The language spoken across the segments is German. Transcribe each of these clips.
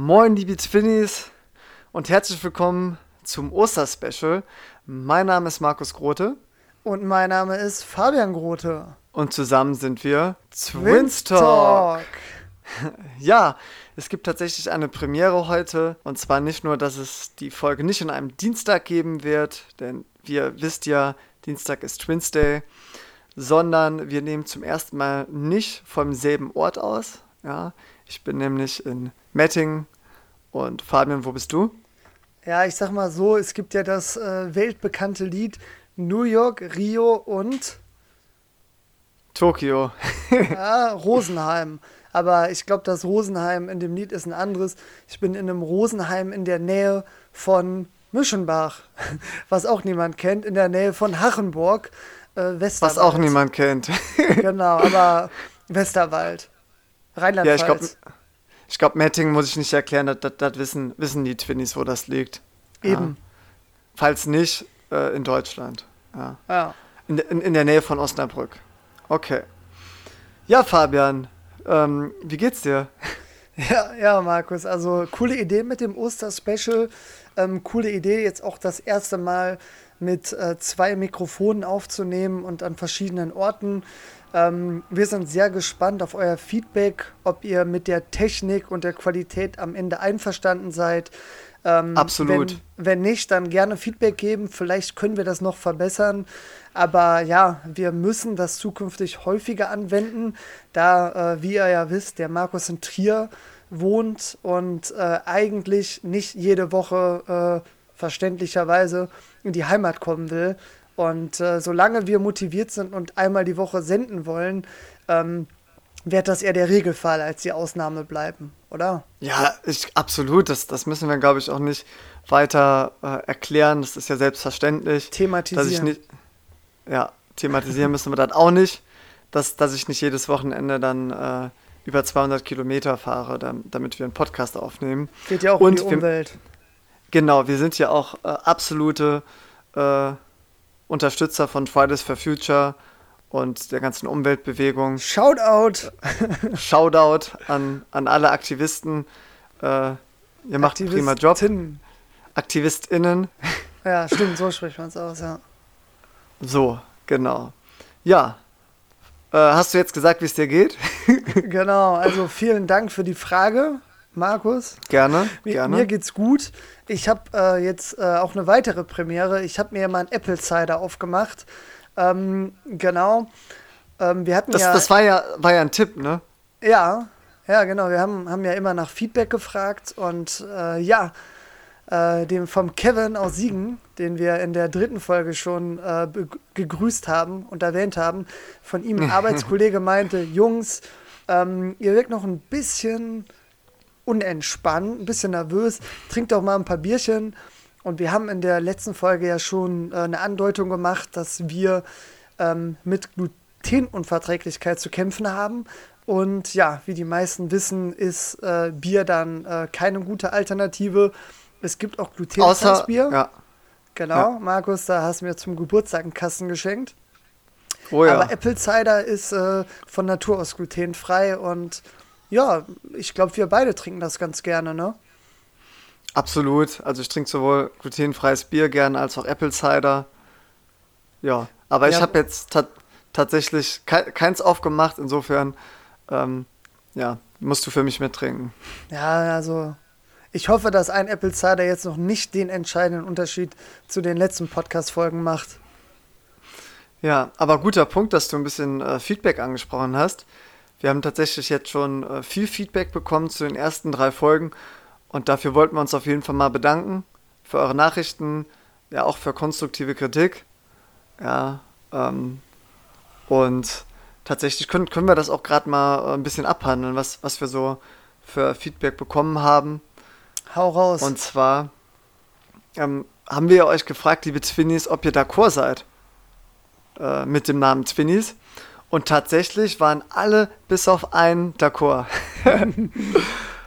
Moin, liebe Twinnies und herzlich willkommen zum Osterspecial. Mein Name ist Markus Grote. Und mein Name ist Fabian Grote. Und zusammen sind wir Twins Talk. Ja, es gibt tatsächlich eine Premiere heute. Und zwar nicht nur, dass es die Folge nicht an einem Dienstag geben wird, denn wie ihr wisst ja, Dienstag ist Twins Day, sondern wir nehmen zum ersten Mal nicht vom selben Ort aus. Ja, ich bin nämlich in Metting und Fabian, wo bist du? Ja, ich sag mal so, es gibt ja das äh, weltbekannte Lied New York, Rio und Tokio. ja, Rosenheim. Aber ich glaube, das Rosenheim in dem Lied ist ein anderes. Ich bin in einem Rosenheim in der Nähe von Mischenbach, was auch niemand kennt, in der Nähe von Hachenburg, äh, Westerwald. Was auch niemand kennt. genau, aber Westerwald. Rheinland-Pfalz. Ja, ich glaube, ich glaub, Metting muss ich nicht erklären, das, das, das, wissen, wissen die Twinnies, wo das liegt. Eben. Ja. Falls nicht, äh, in Deutschland. Ja. ja. In, in, in, der Nähe von Osnabrück. Okay. Ja, Fabian, ähm, wie geht's dir? Ja, ja, Markus, also coole Idee mit dem Oster-Special. Ähm, coole Idee, jetzt auch das erste Mal mit äh, zwei Mikrofonen aufzunehmen und an verschiedenen Orten. Ähm, wir sind sehr gespannt auf euer Feedback, ob ihr mit der Technik und der Qualität am Ende einverstanden seid. Ähm, Absolut. Wenn, wenn, nicht, dann gerne Feedback geben. Vielleicht können wir das noch verbessern. Aber ja, wir müssen das zukünftig häufiger anwenden, da, äh, wie ihr ja wisst, der Markus in Trier wohnt und äh, eigentlich nicht jede Woche äh, verständlicherweise in die Heimat kommen will. Und äh, solange wir motiviert sind und einmal die Woche senden wollen, ähm, wird das eher der Regelfall als die Ausnahme bleiben, oder? Ja, ich, absolut. Das, das müssen wir, glaube ich, auch nicht weiter äh, erklären. Das ist ja selbstverständlich. Thematisieren. Dass ich nicht, ja, thematisieren müssen wir das auch nicht, dass, dass ich nicht jedes Wochenende dann äh, über 200 Kilometer fahre, damit wir einen Podcast aufnehmen. Geht ja auch und um die Umwelt. Wir, genau, wir sind ja auch äh, absolute äh, Unterstützer von Fridays for Future und der ganzen Umweltbewegung. Shoutout! Shoutout an, an alle Aktivisten. Äh, ihr macht einen prima Job. AktivistInnen. Ja, stimmt, so spricht man es aus, ja. So, genau. Ja. Äh, hast du jetzt gesagt, wie es dir geht? genau, also vielen Dank für die Frage. Markus. Gerne, mir, gerne. Mir geht's gut. Ich habe äh, jetzt äh, auch eine weitere Premiere. Ich habe mir mal einen Apple Cider aufgemacht. Ähm, genau. Ähm, wir hatten das, ja. Das war ja, war ja ein Tipp, ne? Ja, ja, genau. Wir haben, haben ja immer nach Feedback gefragt und äh, ja, äh, dem vom Kevin aus Siegen, den wir in der dritten Folge schon äh, gegrüßt haben und erwähnt haben, von ihm ein Arbeitskollege meinte, Jungs, ähm, ihr wirkt noch ein bisschen unentspannt, ein bisschen nervös, trinkt doch mal ein paar Bierchen. Und wir haben in der letzten Folge ja schon äh, eine Andeutung gemacht, dass wir ähm, mit Glutenunverträglichkeit zu kämpfen haben. Und ja, wie die meisten wissen, ist äh, Bier dann äh, keine gute Alternative. Es gibt auch glutenfreies Bier. Ja. Genau, ja. Markus, da hast du mir zum Geburtstag einen Kasten geschenkt. Oh ja. Aber Apple Cider ist äh, von Natur aus glutenfrei und ja, ich glaube, wir beide trinken das ganz gerne, ne? Absolut. Also ich trinke sowohl glutenfreies Bier gerne als auch Apple Cider. Ja, aber ja. ich habe jetzt ta tatsächlich ke keins aufgemacht, insofern ähm, ja, musst du für mich mittrinken. Ja, also ich hoffe, dass ein Apple Cider jetzt noch nicht den entscheidenden Unterschied zu den letzten Podcast-Folgen macht. Ja, aber guter Punkt, dass du ein bisschen äh, Feedback angesprochen hast. Wir haben tatsächlich jetzt schon äh, viel Feedback bekommen zu den ersten drei Folgen und dafür wollten wir uns auf jeden Fall mal bedanken für eure Nachrichten, ja auch für konstruktive Kritik. Ja, ähm, und tatsächlich können, können wir das auch gerade mal äh, ein bisschen abhandeln, was, was wir so für Feedback bekommen haben. Hau raus. Und zwar ähm, haben wir euch gefragt, liebe Twinnies, ob ihr d'accord seid äh, mit dem Namen Twinnies. Und tatsächlich waren alle bis auf einen d'accord.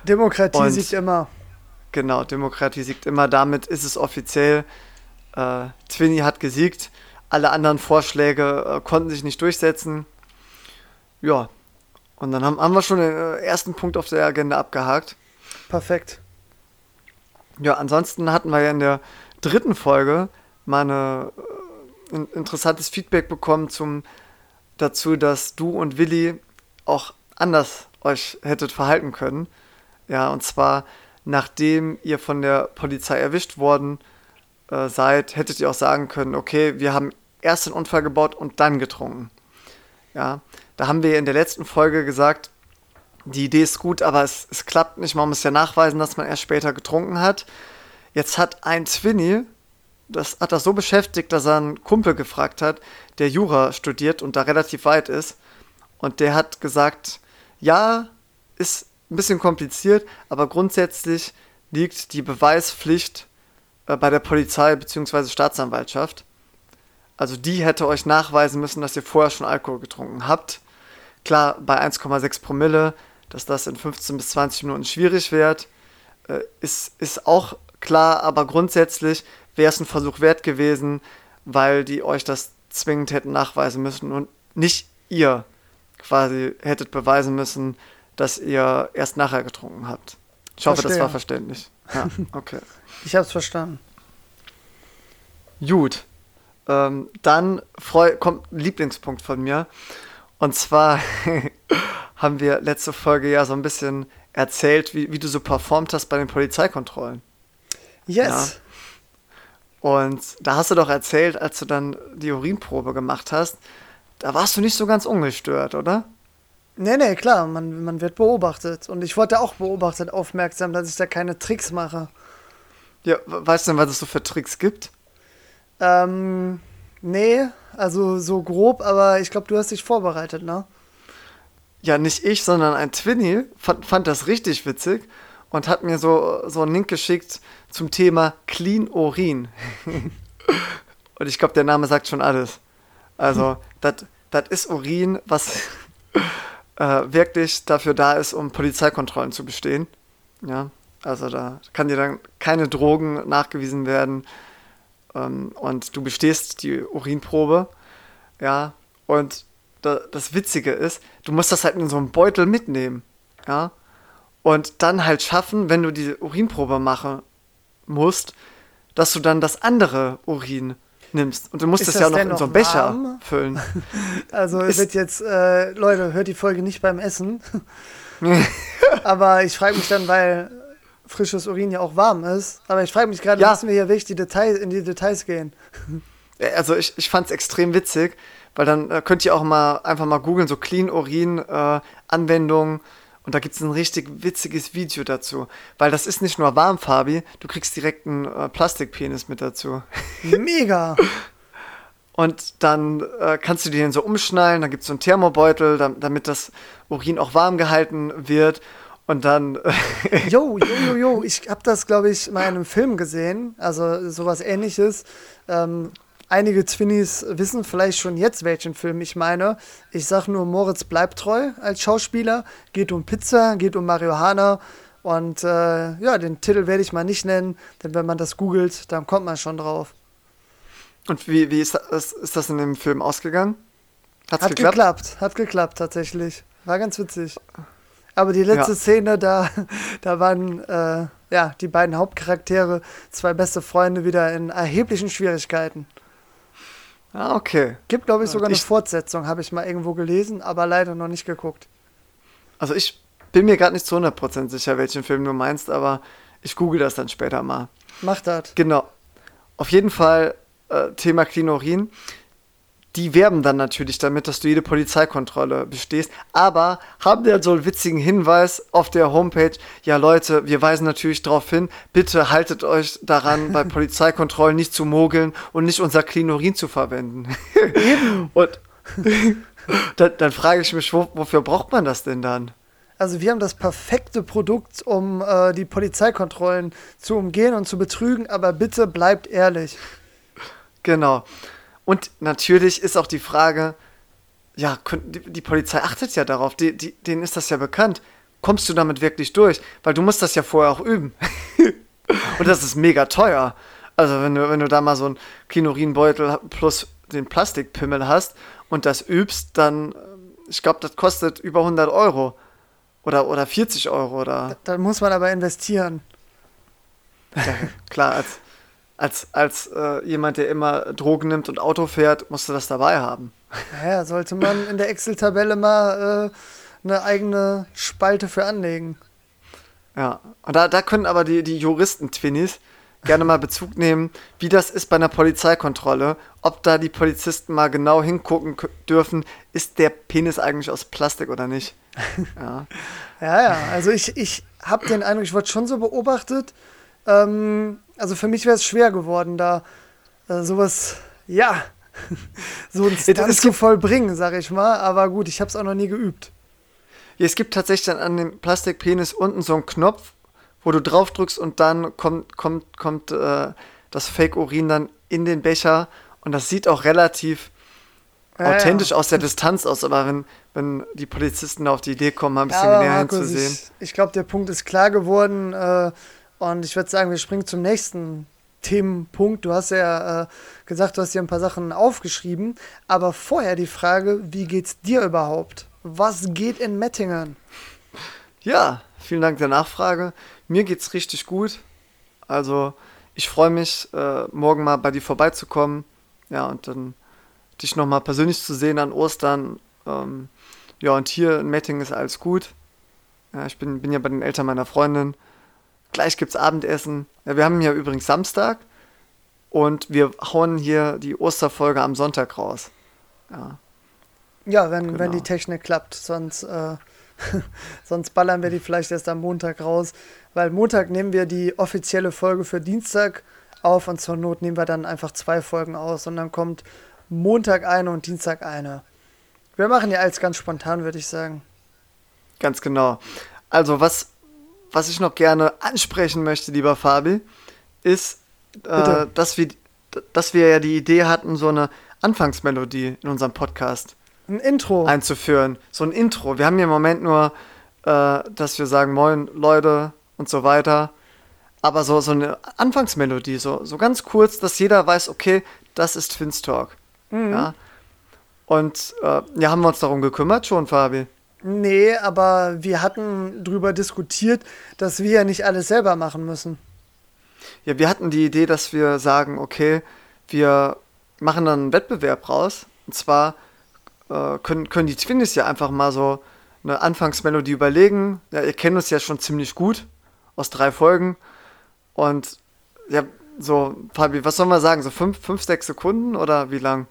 Demokratie und, siegt immer. Genau, Demokratie siegt immer. Damit ist es offiziell. Äh, Twinny hat gesiegt. Alle anderen Vorschläge äh, konnten sich nicht durchsetzen. Ja, und dann haben, haben wir schon den äh, ersten Punkt auf der Agenda abgehakt. Perfekt. Ja, ansonsten hatten wir ja in der dritten Folge mal eine, äh, ein interessantes Feedback bekommen zum, dazu, dass du und Willi auch anders euch hättet verhalten können. Ja, und zwar nachdem ihr von der Polizei erwischt worden äh, seid, hättet ihr auch sagen können, okay, wir haben erst den Unfall gebaut und dann getrunken. Ja, da haben wir in der letzten Folge gesagt, die Idee ist gut, aber es, es klappt nicht. Man muss ja nachweisen, dass man erst später getrunken hat. Jetzt hat ein Twinny, das hat das so beschäftigt, dass er einen Kumpel gefragt hat, der Jura studiert und da relativ weit ist. Und der hat gesagt, ja, ist ein bisschen kompliziert, aber grundsätzlich liegt die Beweispflicht äh, bei der Polizei bzw. Staatsanwaltschaft. Also die hätte euch nachweisen müssen, dass ihr vorher schon Alkohol getrunken habt. Klar, bei 1,6 Promille, dass das in 15 bis 20 Minuten schwierig wird, äh, ist, ist auch klar, aber grundsätzlich wäre es ein Versuch wert gewesen, weil die euch das zwingend hätten nachweisen müssen und nicht ihr quasi hättet beweisen müssen, dass ihr erst nachher getrunken habt. Ich hoffe, Verstehe. das war verständlich. Ja, okay. ich habe es verstanden. Gut. Ähm, dann kommt ein Lieblingspunkt von mir. Und zwar haben wir letzte Folge ja so ein bisschen erzählt, wie, wie du so performt hast bei den Polizeikontrollen. Yes. Ja. Und da hast du doch erzählt, als du dann die Urinprobe gemacht hast, da warst du nicht so ganz ungestört, oder? Nee, nee, klar, man, man wird beobachtet. Und ich wurde auch beobachtet, aufmerksam, dass ich da keine Tricks mache. Ja, weißt du denn, was es so für Tricks gibt? Ähm, nee, also so grob, aber ich glaube, du hast dich vorbereitet, ne? Ja, nicht ich, sondern ein Twinny fand, fand das richtig witzig und hat mir so, so einen Link geschickt zum Thema Clean Urin. und ich glaube, der Name sagt schon alles. Also, das ist Urin, was äh, wirklich dafür da ist, um Polizeikontrollen zu bestehen. Ja, also da kann dir dann keine Drogen nachgewiesen werden ähm, und du bestehst die Urinprobe. Ja, und da, das Witzige ist, du musst das halt in so einem Beutel mitnehmen. Ja, und dann halt schaffen, wenn du die Urinprobe machen musst, dass du dann das andere Urin nimmst. Und du musst es ja noch in so einen Becher warm? füllen. Also es wird jetzt, äh, Leute, hört die Folge nicht beim Essen. Aber ich frage mich dann, weil frisches Urin ja auch warm ist. Aber ich frage mich gerade, ja. müssen wir hier wirklich die Details, in die Details gehen? Also ich, ich fand es extrem witzig, weil dann äh, könnt ihr auch mal einfach mal googeln, so Clean Urin äh, Anwendungen. Und da gibt es ein richtig witziges Video dazu. Weil das ist nicht nur warmfarbig, du kriegst direkt einen äh, Plastikpenis mit dazu. Mega! Und dann äh, kannst du den so umschnallen, dann gibt es so einen Thermobeutel, damit das Urin auch warm gehalten wird. Und dann. jo, jo, jo, jo. Ich habe das, glaube ich, mal in einem Film gesehen. Also sowas ähnliches. Ähm, einige Twinnies wissen vielleicht schon jetzt, welchen Film ich meine. Ich sage nur, Moritz bleibt treu als Schauspieler. Geht um Pizza, geht um Marihuana. Und äh, ja, den Titel werde ich mal nicht nennen, denn wenn man das googelt, dann kommt man schon drauf. Und wie, wie ist, das, ist das in dem Film ausgegangen? Hat's hat geklappt? geklappt? Hat geklappt, tatsächlich. War ganz witzig. Aber die letzte ja. Szene, da, da waren äh, ja, die beiden Hauptcharaktere, zwei beste Freunde, wieder in erheblichen Schwierigkeiten. Ah, okay. Gibt, glaube ich, sogar ich, eine Fortsetzung, habe ich mal irgendwo gelesen, aber leider noch nicht geguckt. Also ich bin mir gerade nicht zu 100% sicher, welchen Film du meinst, aber ich google das dann später mal. Mach das. Genau. Auf jeden Fall äh, Thema Klinorin die werben dann natürlich damit, dass du jede Polizeikontrolle bestehst, aber haben dann so einen witzigen Hinweis auf der Homepage, ja Leute, wir weisen natürlich darauf hin, bitte haltet euch daran, bei Polizeikontrollen nicht zu mogeln und nicht unser Klinorin zu verwenden. und dann, dann, frage ich mich, wo, wofür braucht man das denn dann? Also wir haben das perfekte Produkt, um äh, die Polizeikontrollen zu umgehen und zu betrügen, aber bitte bleibt ehrlich. Genau. Und natürlich ist auch die Frage, ja, die Polizei achtet ja darauf, die, die, denen ist das ja bekannt. Kommst du damit wirklich durch? Weil du musst das ja vorher auch üben. und das ist mega teuer. Also wenn du, wenn du da mal so einen Kinorinbeutel plus den Plastikpimmel hast und das übst, dann, ich glaube, das kostet über 100 Euro. Oder, oder 40 Euro oder. Da muss man aber investieren. Ja, klar, als, als, als äh, jemand, der immer Drogen nimmt und Auto fährt, musst du das dabei haben. Ja, sollte man in der Excel-Tabelle mal äh, eine eigene Spalte für anlegen. Ja, und da, da können aber die, die Juristen-Twinnies gerne mal Bezug nehmen, wie das ist bei einer Polizeikontrolle, ob da die Polizisten mal genau hingucken dürfen, ist der Penis eigentlich aus Plastik oder nicht. Ja, ja, ja. also ich, ich habe den Eindruck, ich wurde schon so beobachtet. Ähm, also für mich wäre es schwer geworden, da äh, sowas, ja, so ein Stunt zu vollbringen, sag ich mal. Aber gut, ich habe es auch noch nie geübt. Ja, es gibt tatsächlich dann an dem Plastikpenis unten so einen Knopf, wo du drauf drückst und dann kommt, kommt, kommt äh, das Fake-Urin dann in den Becher und das sieht auch relativ ja, authentisch ja. aus der Distanz aus, aber wenn, wenn die Polizisten auf die Idee kommen, mal ein bisschen ja, näher Markus, hinzusehen. Ich, ich glaube, der Punkt ist klar geworden äh, und ich würde sagen, wir springen zum nächsten Themenpunkt. Du hast ja äh, gesagt, du hast dir ein paar Sachen aufgeschrieben, aber vorher die Frage, wie geht's dir überhaupt? Was geht in Mettingen? Ja, vielen Dank der Nachfrage. Mir geht's richtig gut. Also, ich freue mich, äh, morgen mal bei dir vorbeizukommen. Ja, und dann dich nochmal persönlich zu sehen an Ostern. Ähm, ja, und hier in Mettingen ist alles gut. Ja, ich bin, bin ja bei den Eltern meiner Freundin. Gleich gibt's Abendessen. Ja, wir haben ja übrigens Samstag und wir hauen hier die Osterfolge am Sonntag raus. Ja, ja wenn, genau. wenn die Technik klappt. Sonst, äh, sonst ballern wir die vielleicht erst am Montag raus. Weil Montag nehmen wir die offizielle Folge für Dienstag auf und zur Not nehmen wir dann einfach zwei Folgen aus und dann kommt Montag eine und Dienstag eine. Wir machen ja alles ganz spontan, würde ich sagen. Ganz genau. Also, was, was ich noch gerne ansprechen möchte, lieber Fabi, ist, äh, dass, wir, dass wir ja die Idee hatten, so eine Anfangsmelodie in unserem Podcast ein Intro einzuführen. So ein Intro. Wir haben ja im Moment nur, äh, dass wir sagen, moin Leute und so weiter. Aber so, so eine Anfangsmelodie, so, so ganz kurz, dass jeder weiß, okay, das ist Finstalk. Mhm. Ja? Und äh, ja, haben wir uns darum gekümmert schon, Fabi? Nee, aber wir hatten darüber diskutiert, dass wir ja nicht alles selber machen müssen. Ja, wir hatten die Idee, dass wir sagen, okay, wir machen dann einen Wettbewerb raus. Und zwar äh, können, können die Twinnies ja einfach mal so eine Anfangsmelodie überlegen. Ja, ihr kennt uns ja schon ziemlich gut aus drei Folgen. Und ja, so, Fabi, was soll man sagen? So fünf, fünf, sechs Sekunden oder wie lang?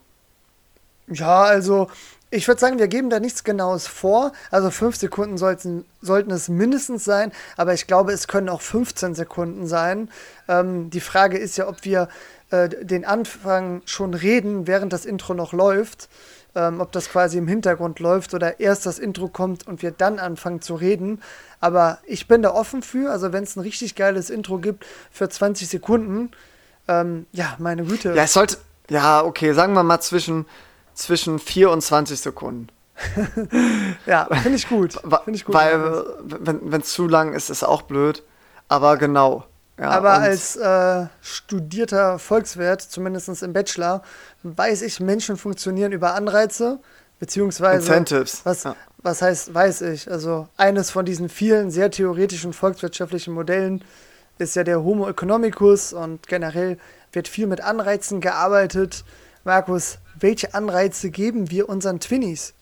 Ja, also ich würde sagen, wir geben da nichts Genaues vor. Also fünf Sekunden sollten, sollten es mindestens sein, aber ich glaube, es können auch 15 Sekunden sein. Ähm, die Frage ist ja, ob wir äh, den Anfang schon reden, während das Intro noch läuft. Ähm, ob das quasi im Hintergrund läuft oder erst das Intro kommt und wir dann anfangen zu reden. Aber ich bin da offen für. Also wenn es ein richtig geiles Intro gibt für 20 Sekunden, ähm, ja, meine Güte. Ja, es sollte, ja, okay, sagen wir mal zwischen zwischen 4 und 20 Sekunden. ja, finde ich gut. Find ich gut Weil, wenn es zu lang ist, ist auch blöd. Aber genau. Ja, Aber als äh, studierter Volkswirt, zumindest im Bachelor, weiß ich, Menschen funktionieren über Anreize, beziehungsweise. Incentives. Was, ja. was heißt, weiß ich? Also, eines von diesen vielen sehr theoretischen volkswirtschaftlichen Modellen ist ja der Homo economicus und generell wird viel mit Anreizen gearbeitet. Markus, welche Anreize geben wir unseren Twinnies?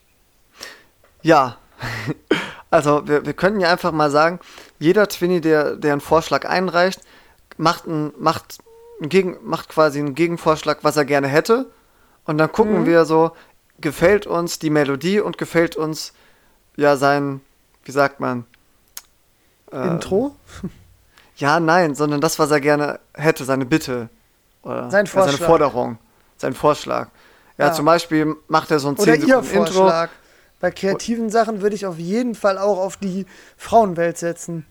Ja, also wir, wir können ja einfach mal sagen, jeder Twinny, der, der einen Vorschlag einreicht, macht, ein, macht, ein Gegen, macht quasi einen Gegenvorschlag, was er gerne hätte. Und dann gucken mhm. wir so, gefällt uns die Melodie und gefällt uns ja sein, wie sagt man? Äh, Intro? Ja, nein, sondern das, was er gerne hätte, seine Bitte. Oder sein Vorschlag. seine Forderung, sein Vorschlag. Ja, ja, zum Beispiel macht er so ein 10 Oder Sekunden ihr Vorschlag. Intro. Bei kreativen Sachen würde ich auf jeden Fall auch auf die Frauenwelt setzen.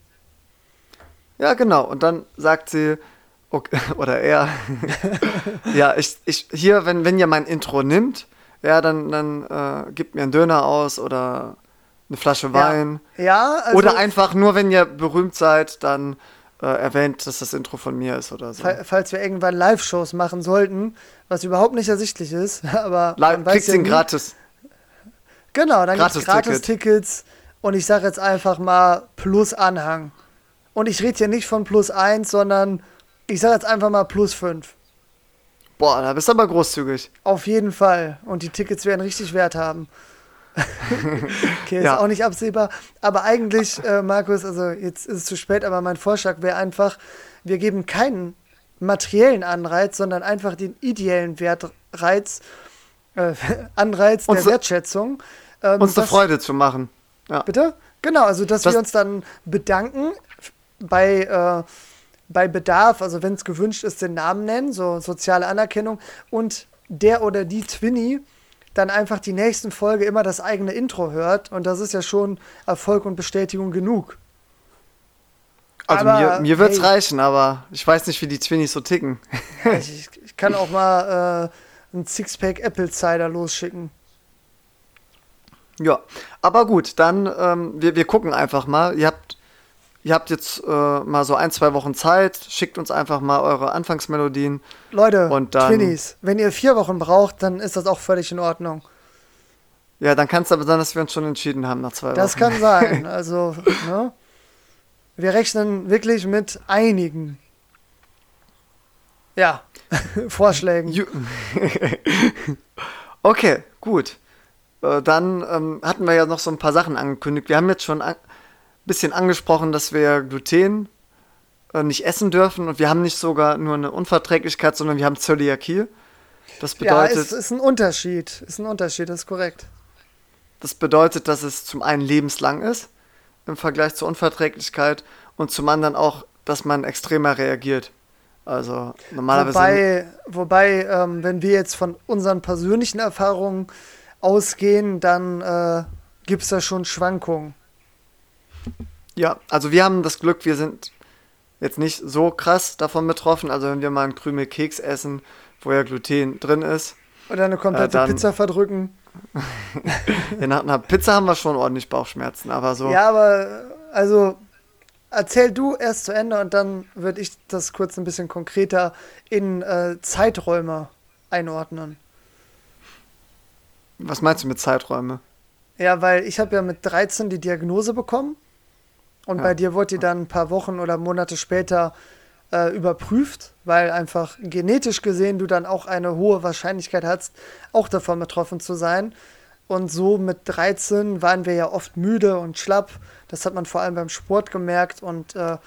Ja, genau. Und dann sagt sie, okay, oder er, ja, ich, ich, hier, wenn, wenn ihr mein Intro nimmt, ja, dann, dann äh, gibt mir einen Döner aus oder eine Flasche Wein. Ja, ja also Oder einfach nur, wenn ihr berühmt seid, dann äh, erwähnt, dass das Intro von mir ist oder so. Falls wir irgendwann Live-Shows machen sollten, was überhaupt nicht ersichtlich ist, aber Live, kriegst ja ihn gratis. Genau, dann gibt es Gratis-Tickets Und ich sage jetzt einfach mal plus Anhang. Und ich rede hier nicht von plus 1, sondern ich sage jetzt einfach mal plus 5. Boah, da bist du aber großzügig. Auf jeden Fall. Und die Tickets werden richtig Wert haben. Okay, ist Ja. auch nicht absehbar. Aber eigentlich, äh, Markus, also jetzt ist es zu spät, aber mein Vorschlag wäre einfach, wir geben keinen materiellen Anreiz, sondern einfach den ideellen Wertreiz, äh, Anreiz der Uns- Wertschätzung. Ähm, Uns eine dass- Freude zu machen. Ja. Bitte? Genau, also dass Das- wir uns dann bedanken bei, äh, bei Bedarf, also wenn es gewünscht ist, den Namen nennen, so soziale Anerkennung und der oder die Twinny dann einfach die nächsten Folge immer das eigene Intro hört und das ist ja schon Erfolg und Bestätigung genug. Also Aber, mir, mir wird's hey. reichen, aber ich weiß nicht, wie die Twinnies so ticken. ich, ich- kann auch mal äh, ein Sixpack Apple Cider losschicken. Ja, aber gut, dann ähm, wir, wir gucken einfach mal. Ihr habt, ihr habt jetzt äh, mal so ein, zwei Wochen Zeit. Schickt uns einfach mal eure Anfangsmelodien. Leute, Und dann- Twinnies, wenn ihr vier Wochen braucht, dann ist das auch völlig in Ordnung. Ja, dann kann es aber sein, dass wir uns schon entschieden haben nach zwei Das Wochen. kann sein. Also, ne? Wir rechnen wirklich mit einigen. Ja, Vorschlägen. Okay, gut. Äh, dann ähm, hatten wir ja noch so ein paar Sachen angekündigt. Wir haben jetzt schon bisschen angesprochen, dass wir Gluten äh, nicht essen dürfen und wir haben nicht sogar nur eine Unverträglichkeit, sondern wir haben Zöliakie. Das Ja, bedeutet, ist, ist ein Unterschied. Ist ein Unterschied, das ist korrekt. das bedeutet, dass es zum einen lebenslang ist im Vergleich zur Unverträglichkeit und zum anderen auch, dass man extremer reagiert. Also normalerweise Wobei, wobei ähm, wenn wir jetzt von unseren persönlichen Erfahrungen ausgehen, dann äh, gibt es da schon Schwankungen. Ja, also wir haben das Glück, wir sind jetzt nicht so krass davon betroffen. Also wenn wir mal einen Krümel Keks essen, wo ja Gluten drin ist. Oder eine komplette dann- Pizza verdrücken. Ja, nach einer Pizza haben wir schon ordentlich Bauchschmerzen, aber so. Ja, aber äh, also erzähl du erst zu Ende und dann würde ich das kurz ein bisschen konkreter in äh, Zeiträume einordnen. Was meinst du mit Zeiträume? Ja, weil ich habe ja mit 13 die Diagnose bekommen und Ja. bei dir wurde die dann ein paar Wochen oder Monate später äh, überprüft, weil einfach genetisch gesehen du dann auch eine hohe Wahrscheinlichkeit hast, auch davon betroffen zu sein. Und so mit 13 waren wir ja oft müde und schlapp. Das hat man vor allem beim Sport gemerkt und äh,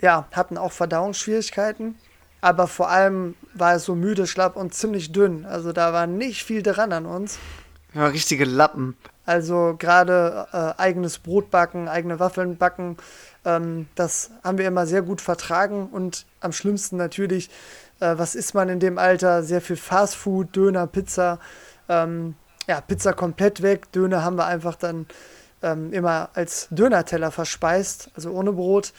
ja, hatten auch Verdauungsschwierigkeiten. Aber vor allem war es so müde, schlapp und ziemlich dünn. Also da war nicht viel dran an uns. Ja, richtige Lappen. Also gerade äh, eigenes Brot backen, eigene Waffeln backen, ähm, das haben wir immer sehr gut vertragen und am schlimmsten natürlich, äh, was isst man in dem Alter? Sehr viel Fastfood, Döner, Pizza. Ähm, ja, Pizza komplett weg, Döner haben wir einfach dann ähm, immer als Dönerteller verspeist, also ohne Brot.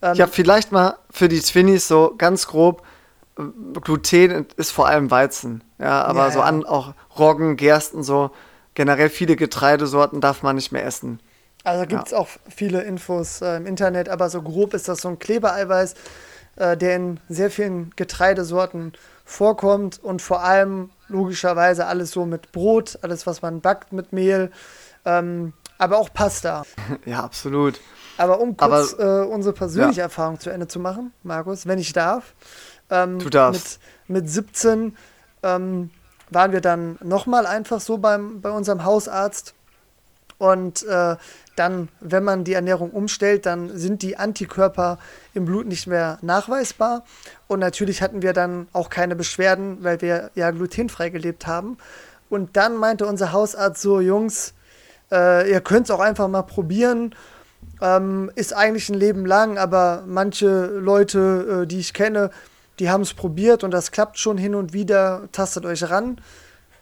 Ähm, Ja, vielleicht mal für die Twinnies so ganz grob. äh, Gluten ist vor allem Weizen. Ja, aber Ja, so an auch Roggen, Gersten, so generell viele Getreidesorten darf man nicht mehr essen. Also gibt es auch viele Infos äh, im Internet, aber so grob ist das so ein Klebereiweiß, äh, der in sehr vielen Getreidesorten vorkommt und vor allem logischerweise alles so mit Brot, alles was man backt mit Mehl, ähm, aber auch Pasta. Ja, absolut. Aber um kurz Aber- äh, unsere persönliche Erfahrung zu Ende zu machen, Markus, wenn ich darf. Ähm, Du darfst. Mit, mit 17 ähm, waren wir dann nochmal einfach so beim, bei unserem Hausarzt. Und äh, dann, wenn man die Ernährung umstellt, dann sind die Antikörper im Blut nicht mehr nachweisbar. Und natürlich hatten wir dann auch keine Beschwerden, weil wir ja glutenfrei gelebt haben. Und dann meinte unser Hausarzt so, Jungs, äh, ihr könnt es auch einfach mal probieren. Ähm, ist eigentlich ein Leben lang, aber manche Leute, äh, die ich kenne, die haben es probiert und das klappt schon hin und wieder. Tastet euch ran.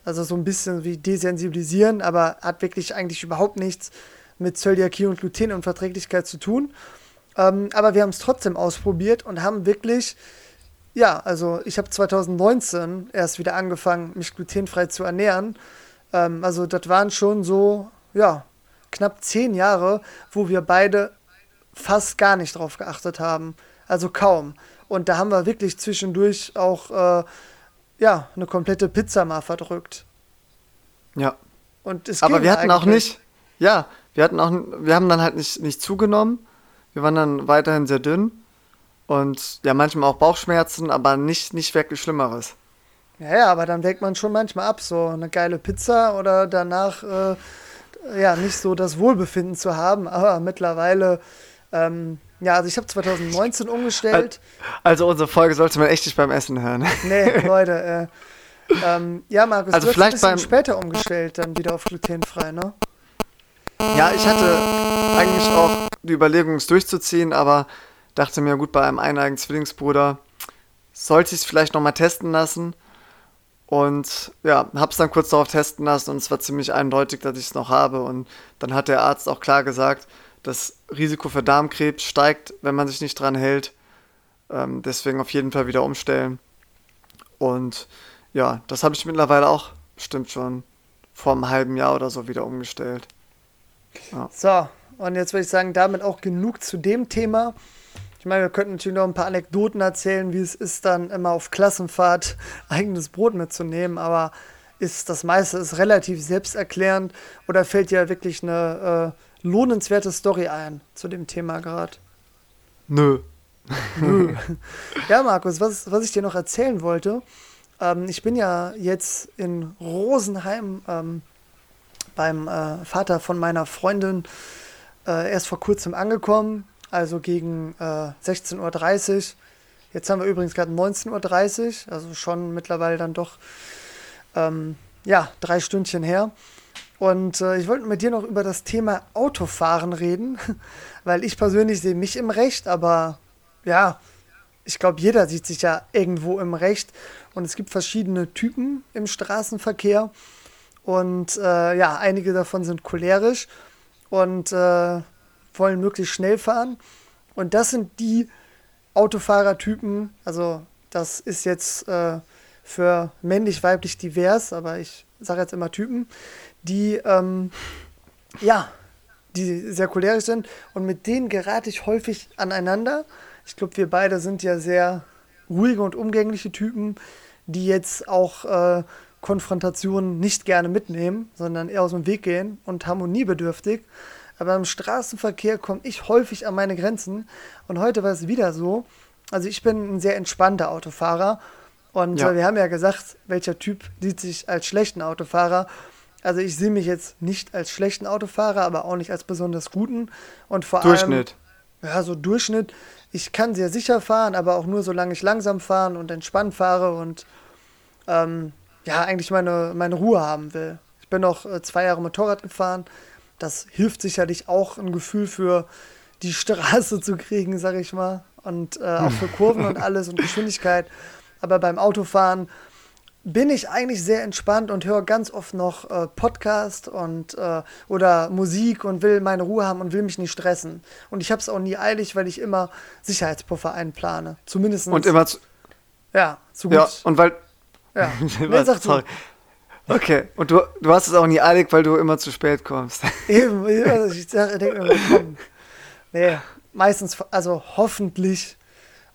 Also so ein bisschen wie desensibilisieren, aber hat wirklich eigentlich überhaupt nichts mit Zöliakie und Glutenunverträglichkeit zu tun. Ähm, aber wir haben es trotzdem ausprobiert und haben wirklich, ja, also ich habe 2019 erst wieder angefangen, mich glutenfrei zu ernähren. Ähm, also das waren schon so, ja, knapp zehn Jahre, wo wir beide fast gar nicht drauf geachtet haben. Also kaum. Und da haben wir wirklich zwischendurch auch, äh, ja, eine komplette Pizza mal verdrückt. Ja. Und es Aber wir hatten auch nicht, ja, wir hatten auch, wir haben dann halt nicht, nicht zugenommen. Wir waren dann weiterhin sehr dünn. Und ja, manchmal auch Bauchschmerzen, aber nicht, nicht wirklich Schlimmeres. Ja, ja, aber dann wägt man schon manchmal ab, so eine geile Pizza oder danach äh, ja nicht so das Wohlbefinden zu haben. Aber mittlerweile, ähm, ja, also ich habe 2019 umgestellt. Also unsere Folge sollte man echt nicht beim Essen hören. Nee, Leute, äh, ähm, ja, Markus, also du vielleicht hast ein beim bisschen später umgestellt, dann wieder auf glutenfrei, ne? Ja, ich hatte eigentlich auch die Überlegung, es durchzuziehen, aber dachte mir, gut, bei einem eineigen Zwillingsbruder sollte ich es vielleicht nochmal testen lassen. Und ja, hab's dann kurz darauf testen lassen und es war ziemlich eindeutig, dass ich es noch habe. Und dann hat der Arzt auch klar gesagt, das Risiko für Darmkrebs steigt, wenn man sich nicht dran hält. Ähm, deswegen auf jeden Fall wieder umstellen. Und ja, das habe ich mittlerweile auch bestimmt schon vor einem halben Jahr oder so wieder umgestellt. So, und jetzt würde ich sagen, damit auch genug zu dem Thema. Ich meine, wir könnten natürlich noch ein paar Anekdoten erzählen, wie es ist, dann immer auf Klassenfahrt eigenes Brot mitzunehmen, aber ist das meiste ist relativ selbsterklärend oder fällt dir wirklich eine äh, lohnenswerte Story ein zu dem Thema gerade? Nö. Nö. ja, Markus, was, was ich dir noch erzählen wollte, ähm, ich bin ja jetzt in Rosenheim ähm, beim äh, Vater von meiner Freundin äh, erst vor kurzem angekommen also gegen äh, 16.30 Uhr. Jetzt haben wir übrigens gerade 19.30 Uhr, also schon mittlerweile dann doch ähm, ja, drei Stündchen her. Und äh, ich wollte mit dir noch über das Thema Autofahren reden, weil ich persönlich sehe mich im Recht, aber ja, ich glaube, jeder sieht sich ja irgendwo im Recht. Und es gibt verschiedene Typen im Straßenverkehr. Und äh, ja, einige davon sind cholerisch. Und äh, wollen möglichst schnell fahren. Und das sind die Autofahrertypen, also das ist jetzt äh, für männlich-weiblich divers, aber ich sage jetzt immer Typen, die, ähm, ja, die sehr cholerisch sind und mit denen gerate ich häufig aneinander. Ich glaube, wir beide sind ja sehr ruhige und umgängliche Typen, die jetzt auch äh, Konfrontationen nicht gerne mitnehmen, sondern eher aus dem Weg gehen und harmoniebedürftig. Aber im Straßenverkehr komme ich häufig an meine Grenzen. Und heute war es wieder so. Also ich bin ein sehr entspannter Autofahrer. Und ja. äh, wir haben ja gesagt, welcher Typ sieht sich als schlechten Autofahrer. Also ich sehe mich jetzt nicht als schlechten Autofahrer, aber auch nicht als besonders guten. Und vor Durchschnitt. allem. Ja, so Durchschnitt. Ich kann sehr sicher fahren, aber auch nur solange ich langsam fahren und entspannt fahre und ähm, ja, eigentlich meine, meine Ruhe haben will. Ich bin noch äh, zwei Jahre Motorrad gefahren das hilft sicherlich auch, ein Gefühl für die Straße zu kriegen, sag ich mal. Und äh, auch für Kurven und alles und Geschwindigkeit. Aber beim Autofahren bin ich eigentlich sehr entspannt und höre ganz oft noch äh, Podcast und äh, oder Musik und will meine Ruhe haben und will mich nicht stressen. Und ich habe es auch nie eilig, weil ich immer Sicherheitspuffer einplane. Zumindest. Und immer zu. Ja, zu gut. Ja, und weil. Ja, nee, sag du. Okay, und du, du hast es auch nie eilig, weil du immer zu spät kommst. Eben, ich denke mir, komm. Nee, meistens, also hoffentlich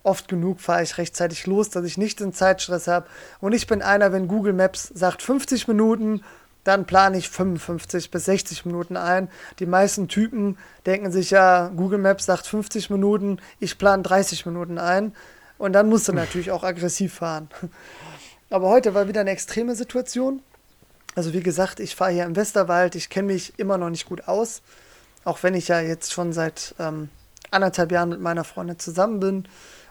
oft genug fahre ich rechtzeitig los, dass ich nicht den Zeitstress habe. Und ich bin einer, wenn Google Maps sagt 50 Minuten, dann plane ich 55 bis 60 Minuten ein. Die meisten Typen denken sich ja, Google Maps sagt 50 Minuten, ich plane 30 Minuten ein. Und dann musst du natürlich auch aggressiv fahren. Aber heute war wieder eine extreme Situation. Also wie gesagt, ich fahre hier im Westerwald, ich kenne mich immer noch nicht gut aus, auch wenn ich ja jetzt schon seit ähm, anderthalb Jahren mit meiner Freundin zusammen bin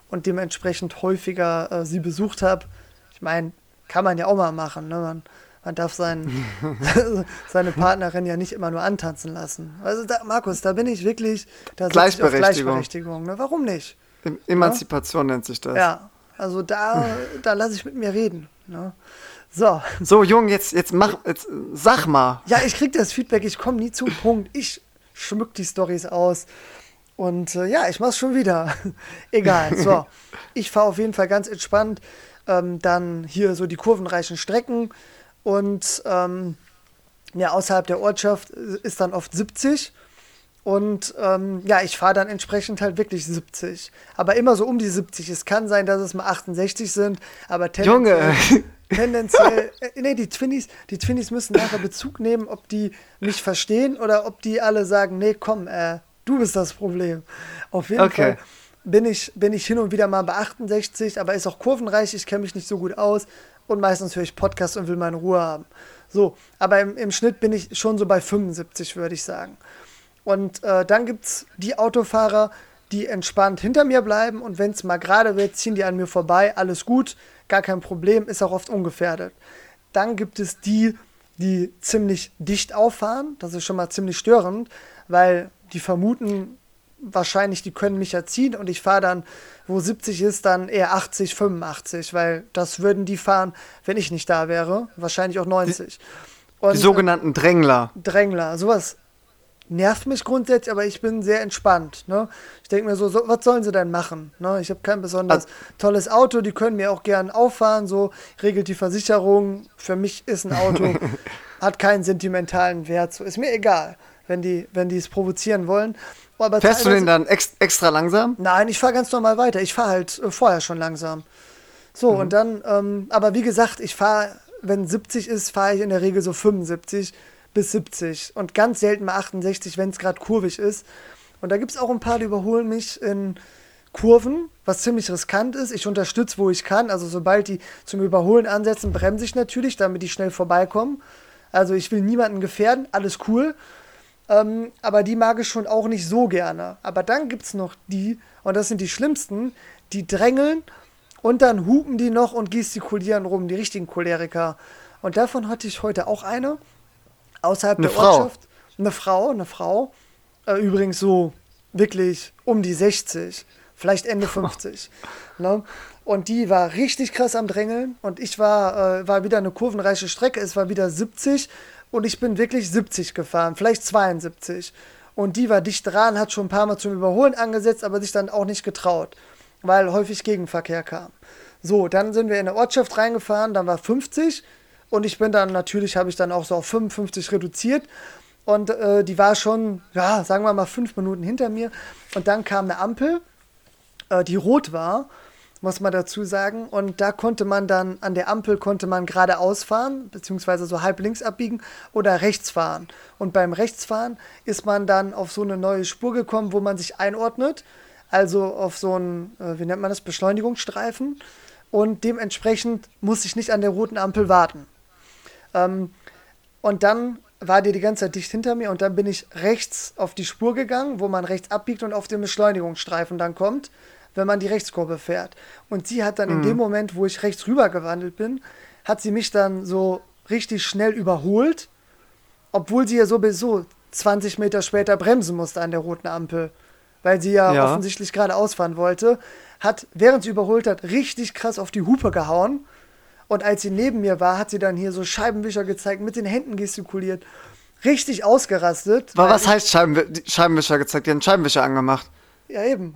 und dementsprechend häufiger äh, sie besucht habe. Ich meine, kann man ja auch mal machen. Ne? Man, man darf sein, seine Partnerin ja nicht immer nur antanzen lassen. Also da, Markus, da bin ich wirklich, da Gleichberechtigung. Gleichberechtigung ne? Warum nicht? Emanzipation ja? nennt sich das. Ja, also da, da lasse ich mit mir reden. Ne? So. So, Junge, jetzt, jetzt mach, jetzt sag mal. Ja, ich krieg das Feedback, ich komme nie zum Punkt. Ich schmück die Stories aus. Und äh, ja, ich mach's schon wieder. Egal. So. Ich fahre auf jeden Fall ganz entspannt. Ähm, dann hier so die kurvenreichen Strecken. Und ähm, ja, außerhalb der Ortschaft ist dann oft 70. Und ähm, ja, ich fahre dann entsprechend halt wirklich 70. Aber immer so um die 70. Es kann sein, dass es mal 68 sind, aber Junge! tendenziell, äh, nee, die Twinnies, die Twinnies müssen nachher Bezug nehmen, ob die mich verstehen oder ob die alle sagen, nee, komm, äh, du bist das Problem. Auf jeden okay. Fall bin ich, bin ich hin und wieder mal bei 68, aber ist auch kurvenreich, ich kenne mich nicht so gut aus und meistens höre ich Podcasts und will meine Ruhe haben. So, aber im, im Schnitt bin ich schon so bei 75, würde ich sagen. Und äh, dann gibt es die Autofahrer, die entspannt hinter mir bleiben und wenn es mal gerade wird, ziehen die an mir vorbei, alles gut, gar kein Problem, ist auch oft ungefährdet. Dann gibt es die, die ziemlich dicht auffahren, das ist schon mal ziemlich störend, weil die vermuten wahrscheinlich, die können mich erziehen und ich fahre dann, wo 70 ist, dann eher 80, 85, weil das würden die fahren, wenn ich nicht da wäre, wahrscheinlich auch 90. Und, die sogenannten Drängler. Drängler, sowas nervt mich grundsätzlich, aber ich bin sehr entspannt. Ne? Ich denke mir so, so, was sollen sie denn machen? Ne? Ich habe kein besonders also, tolles Auto, die können mir auch gern auffahren, so regelt die Versicherung. Für mich ist ein Auto, hat keinen sentimentalen Wert, so ist mir egal, wenn die, wenn die es provozieren wollen. Aber Fährst du den dann ex extra langsam? Nein, ich fahre ganz normal weiter. Ich fahre halt äh, vorher schon langsam. So, mhm. und dann, ähm, aber wie gesagt, ich fahre, wenn 70 ist, fahre ich in der Regel so 75 bis 70 und ganz selten mal 68, wenn es gerade kurvig ist. Und da gibt es auch ein paar, die überholen mich in Kurven, was ziemlich riskant ist. Ich unterstütze, wo ich kann. Also sobald die zum Überholen ansetzen, bremse ich natürlich, damit die schnell vorbeikommen. Also ich will niemanden gefährden, alles cool. Ähm, aber die mag ich schon auch nicht so gerne. Aber dann gibt es noch die, und das sind die schlimmsten, die drängeln und dann hupen die noch und gestikulieren rum, die richtigen Choleriker. Und davon hatte ich heute auch eine außerhalb eine der Frau. Ortschaft. Eine Frau, eine Frau. Äh, übrigens so wirklich um die 60, vielleicht Ende 50. ne? Und die war richtig krass am Drängeln und ich war, äh, war wieder eine kurvenreiche Strecke, es war wieder 70 und ich bin wirklich 70 gefahren, vielleicht 72. Und die war dicht dran, hat schon ein paar Mal zum Überholen angesetzt, aber sich dann auch nicht getraut, weil häufig Gegenverkehr kam. So, dann sind wir in der Ortschaft reingefahren, dann war 50 und ich bin dann, natürlich habe ich dann auch so auf 55 reduziert. Und äh, die war schon, ja, sagen wir mal fünf Minuten hinter mir. Und dann kam eine Ampel, äh, die rot war, muss man dazu sagen. Und da konnte man dann, an der Ampel konnte man geradeaus fahren, beziehungsweise so halb links abbiegen oder rechts fahren. Und beim Rechtsfahren ist man dann auf so eine neue Spur gekommen, wo man sich einordnet. Also auf so einen, äh, wie nennt man das, Beschleunigungsstreifen. Und dementsprechend muss ich nicht an der roten Ampel warten. Ähm, und dann war die die ganze Zeit dicht hinter mir und dann bin ich rechts auf die Spur gegangen, wo man rechts abbiegt und auf den Beschleunigungsstreifen dann kommt, wenn man die Rechtskurve fährt. Und sie hat dann mhm. in dem Moment, wo ich rechts rüber gewandelt bin, hat sie mich dann so richtig schnell überholt, obwohl sie ja sowieso 20 Meter später bremsen musste an der roten Ampel, weil sie ja, ja. offensichtlich gerade ausfahren wollte, hat, während sie überholt hat, richtig krass auf die Hupe gehauen und als sie neben mir war, hat sie dann hier so Scheibenwischer gezeigt, mit den Händen gestikuliert. Richtig ausgerastet. Aber was heißt Scheibenw Scheibenwischer gezeigt? Die haben Scheibenwischer angemacht. Ja, eben.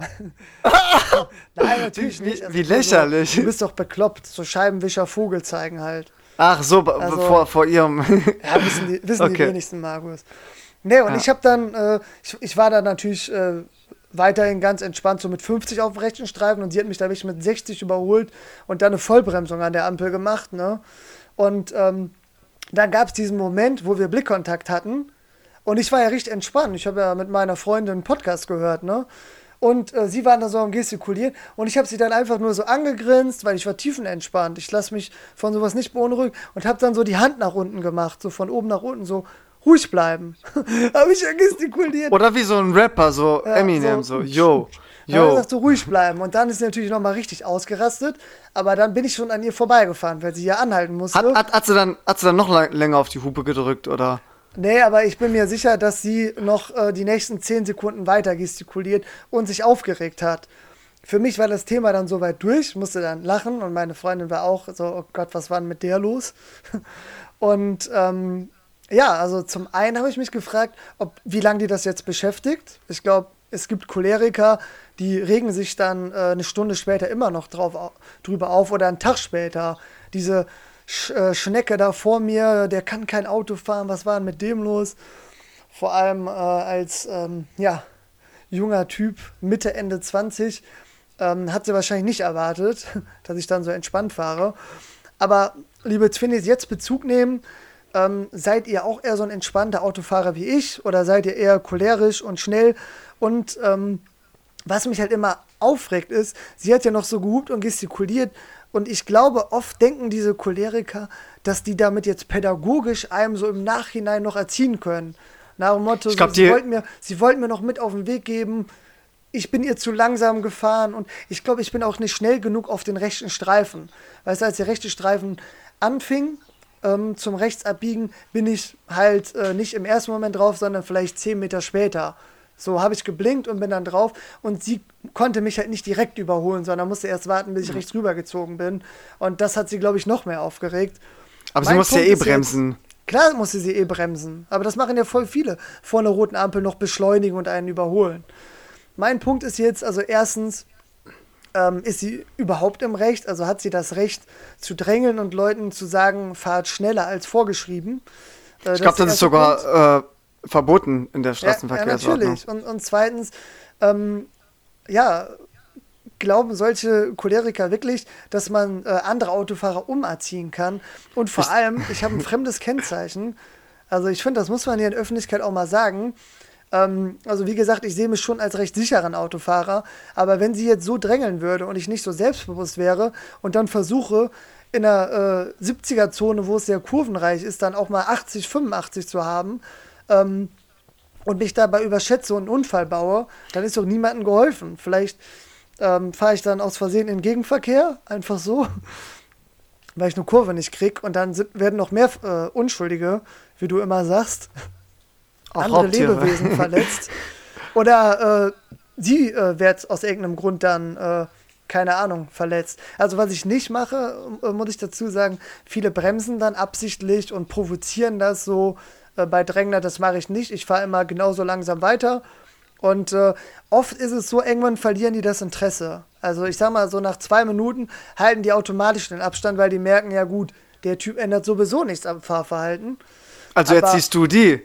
Nein, natürlich wie, nicht. Also wie lächerlich. So, du bist doch bekloppt. So Scheibenwischer Vogel zeigen halt. Ach so, also, vor, vor ihrem. ja, wissen die, wissen okay. die wenigsten, Markus. Nee, und ja. ich habe dann, äh, ich, ich war da natürlich äh, weiterhin ganz entspannt, so mit 50 auf dem rechten Streifen und sie hat mich da wirklich mit 60 überholt und dann eine Vollbremsung an der Ampel gemacht, ne? Und ähm, dann gab es diesen Moment, wo wir Blickkontakt hatten und ich war ja richtig entspannt. Ich habe ja mit meiner Freundin einen Podcast gehört, ne? Und äh, sie waren da so am Gestikulieren und ich habe sie dann einfach nur so angegrinst, weil ich war tiefenentspannt. Ich lasse mich von sowas nicht beunruhigen und habe dann so die Hand nach unten gemacht, so von oben nach unten, so ruhig bleiben. Habe ich ja gestikuliert. Oder wie so ein Rapper, so ja, Eminem, so, so yo. Yo. Dann sagt so ruhig bleiben. Und dann ist sie natürlich nochmal richtig ausgerastet. Aber dann bin ich schon an ihr vorbeigefahren, weil sie ja anhalten musste. Hat, hat, hat, sie, dann, hat sie dann noch länger auf die Hupe gedrückt, oder? Nee, aber ich bin mir sicher, dass sie noch äh, die nächsten zehn Sekunden weiter gestikuliert und sich aufgeregt hat. Für mich war das Thema dann soweit durch, musste dann lachen und meine Freundin war auch so, oh Gott, was war denn mit der los? Und ähm, ja, also zum einen habe ich mich gefragt, ob, wie lange die das jetzt beschäftigt. Ich glaube, es gibt Choleriker, die regen sich dann äh, eine Stunde später immer noch drauf, drüber auf oder einen Tag später. Diese Sch äh, Schnecke da vor mir, der kann kein Auto fahren, was war denn mit dem los? Vor allem äh, als ähm, ja, junger Typ, Mitte, Ende 20, ähm, hat sie wahrscheinlich nicht erwartet, dass ich dann so entspannt fahre. Aber liebe Twinnies, jetzt Bezug nehmen. Ähm, seid ihr auch eher so ein entspannter Autofahrer wie ich oder seid ihr eher cholerisch und schnell? Und ähm, was mich halt immer aufregt ist, sie hat ja noch so gehupt und gestikuliert und ich glaube, oft denken diese Choleriker, dass die damit jetzt pädagogisch einem so im Nachhinein noch erziehen können. Nach dem Motto, glaub, so, sie, wollten mir, sie wollten mir noch mit auf den Weg geben, ich bin ihr zu langsam gefahren und ich glaube, ich bin auch nicht schnell genug auf den rechten Streifen. Weißt du, als der rechte Streifen anfing ähm, zum Rechtsabbiegen, bin ich halt äh, nicht im ersten Moment drauf, sondern vielleicht zehn Meter später. So habe ich geblinkt und bin dann drauf und sie konnte mich halt nicht direkt überholen, sondern musste erst warten, bis ich mhm. rechts rübergezogen bin. Und das hat sie, glaube ich, noch mehr aufgeregt. Aber mein sie musste ja eh bremsen. Jetzt, klar musste sie eh bremsen. Aber das machen ja voll viele. Vor einer roten Ampel noch beschleunigen und einen überholen. Mein Punkt ist jetzt, also erstens, ähm, ist sie überhaupt im Recht? Also hat sie das Recht zu drängeln und Leuten zu sagen, fahrt schneller als vorgeschrieben? Äh, ich glaube, das ist sogar äh, verboten in der Straßenverkehrsordnung. Ja, natürlich. Und, und zweitens, ähm, ja, glauben solche Choleriker wirklich, dass man äh, andere Autofahrer umerziehen kann? Und vor ich allem, ich habe ein fremdes Kennzeichen. Also ich finde, das muss man hier in der Öffentlichkeit auch mal sagen. Ähm, also wie gesagt, ich sehe mich schon als recht sicheren Autofahrer. Aber wenn sie jetzt so drängeln würde und ich nicht so selbstbewusst wäre und dann versuche, in der äh, 70er-Zone, wo es sehr kurvenreich ist, dann auch mal 80, 85 zu haben, ähm, und mich dabei überschätze und einen Unfall baue, dann ist doch niemandem geholfen. Vielleicht ähm, fahre ich dann aus Versehen in den Gegenverkehr, einfach so, weil ich eine Kurve nicht krieg und dann sind, werden noch mehr äh, Unschuldige, wie du immer sagst, Auch andere Haupttiere. Lebewesen verletzt. Oder äh, sie äh, wird aus irgendeinem Grund dann, äh, keine Ahnung, verletzt. Also was ich nicht mache, äh, muss ich dazu sagen, viele bremsen dann absichtlich und provozieren das so äh, bei Drängler, das mache ich nicht. Ich fahre immer genauso langsam weiter. Und äh, oft ist es so, irgendwann verlieren die das Interesse. Also ich sag mal, so nach zwei Minuten halten die automatisch den Abstand, weil die merken, ja gut, der Typ ändert sowieso nichts am Fahrverhalten. Also Aber, jetzt siehst du die.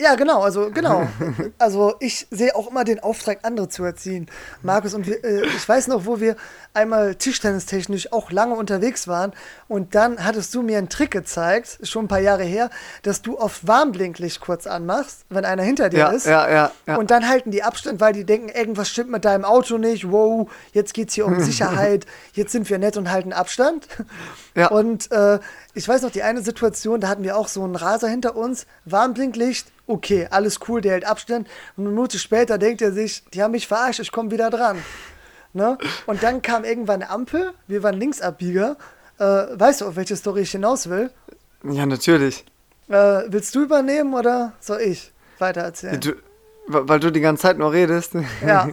Ja, genau, also genau. Also ich sehe auch immer den Auftrag, andere zu erziehen. Markus, und wir, äh, ich weiß noch, wo wir einmal tischtennistechnisch auch lange unterwegs waren und dann hattest du mir einen Trick gezeigt, schon ein paar Jahre her, dass du auf Warnblinklicht kurz anmachst, wenn einer hinter dir ja, ist. Ja, ja, ja. Und dann halten die Abstand, weil die denken, irgendwas stimmt mit deinem Auto nicht. Wow, jetzt geht es hier um Sicherheit. Jetzt sind wir nett und halten Abstand. Ja. Und äh, ich weiß noch, die eine Situation, da hatten wir auch so einen Raser hinter uns, Warnblinklicht, okay, alles cool, der hält Abstand. Und eine Minute später denkt er sich, die haben mich verarscht, ich komme wieder dran. Ne? Und dann kam irgendwann eine Ampel, wir waren Linksabbieger. Äh, weißt du, auf welche Story ich hinaus will? Ja, natürlich. Äh, willst du übernehmen oder soll ich weiter erzählen? Du, weil du die ganze Zeit nur redest. Ja.